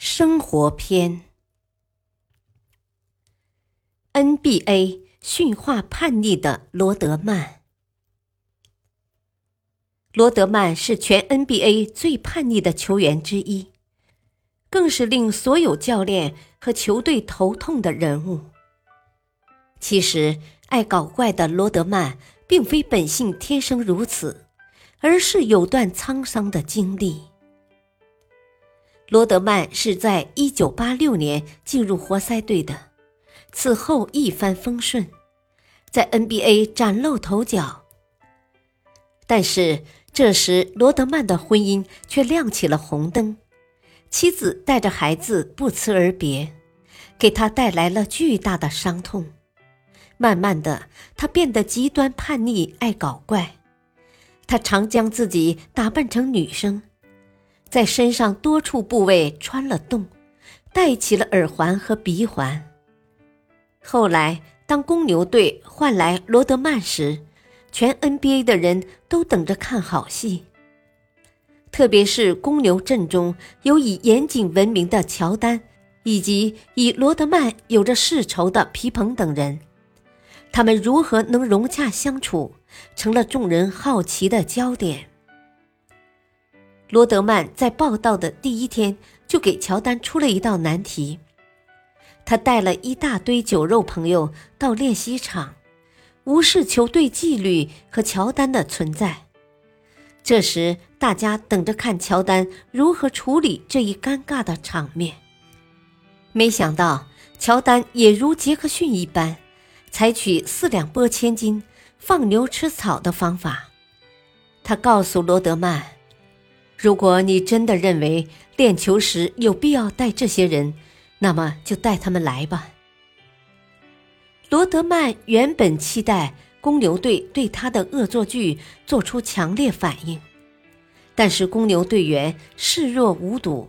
生活篇：NBA 驯化叛逆的罗德曼。罗德曼是全 NBA 最叛逆的球员之一，更是令所有教练和球队头痛的人物。其实，爱搞怪的罗德曼并非本性天生如此，而是有段沧桑的经历。罗德曼是在一九八六年进入活塞队的，此后一帆风顺，在 NBA 崭露头角。但是这时，罗德曼的婚姻却亮起了红灯，妻子带着孩子不辞而别，给他带来了巨大的伤痛。慢慢的，他变得极端叛逆，爱搞怪，他常将自己打扮成女生。在身上多处部位穿了洞，戴起了耳环和鼻环。后来，当公牛队换来罗德曼时，全 NBA 的人都等着看好戏。特别是公牛阵中有以严谨闻名的乔丹，以及以罗德曼有着世仇的皮蓬等人，他们如何能融洽相处，成了众人好奇的焦点。罗德曼在报道的第一天就给乔丹出了一道难题。他带了一大堆酒肉朋友到练习场，无视球队纪律和乔丹的存在。这时，大家等着看乔丹如何处理这一尴尬的场面。没想到，乔丹也如杰克逊一般，采取四两拨千斤、放牛吃草的方法。他告诉罗德曼。如果你真的认为练球时有必要带这些人，那么就带他们来吧。罗德曼原本期待公牛队对他的恶作剧做出强烈反应，但是公牛队员视若无睹，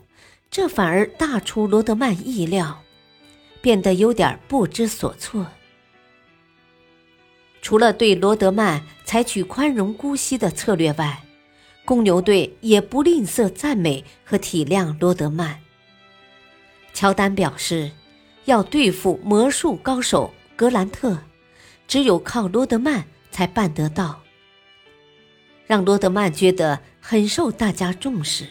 这反而大出罗德曼意料，变得有点不知所措。除了对罗德曼采取宽容姑息的策略外，公牛队也不吝啬赞美和体谅罗德曼。乔丹表示，要对付魔术高手格兰特，只有靠罗德曼才办得到，让罗德曼觉得很受大家重视。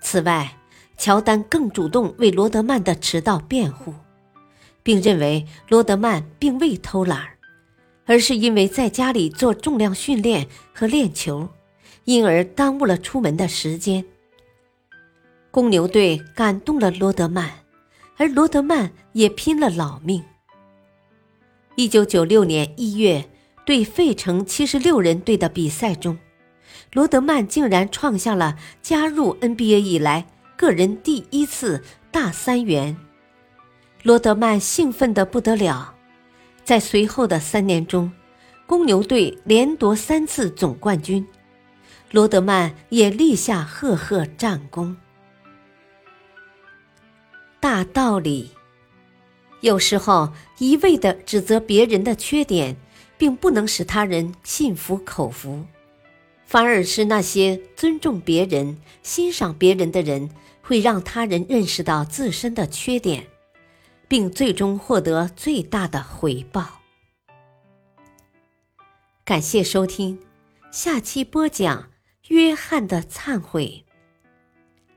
此外，乔丹更主动为罗德曼的迟到辩护，并认为罗德曼并未偷懒儿。而是因为在家里做重量训练和练球，因而耽误了出门的时间。公牛队感动了罗德曼，而罗德曼也拼了老命。一九九六年一月，对费城七十六人队的比赛中，罗德曼竟然创下了加入 NBA 以来个人第一次大三元。罗德曼兴奋得不得了。在随后的三年中，公牛队连夺三次总冠军，罗德曼也立下赫赫战功。大道理，有时候一味的指责别人的缺点，并不能使他人信服口服，反而是那些尊重别人、欣赏别人的人，会让他人认识到自身的缺点。并最终获得最大的回报。感谢收听，下期播讲约翰的忏悔。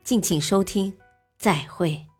敬请收听，再会。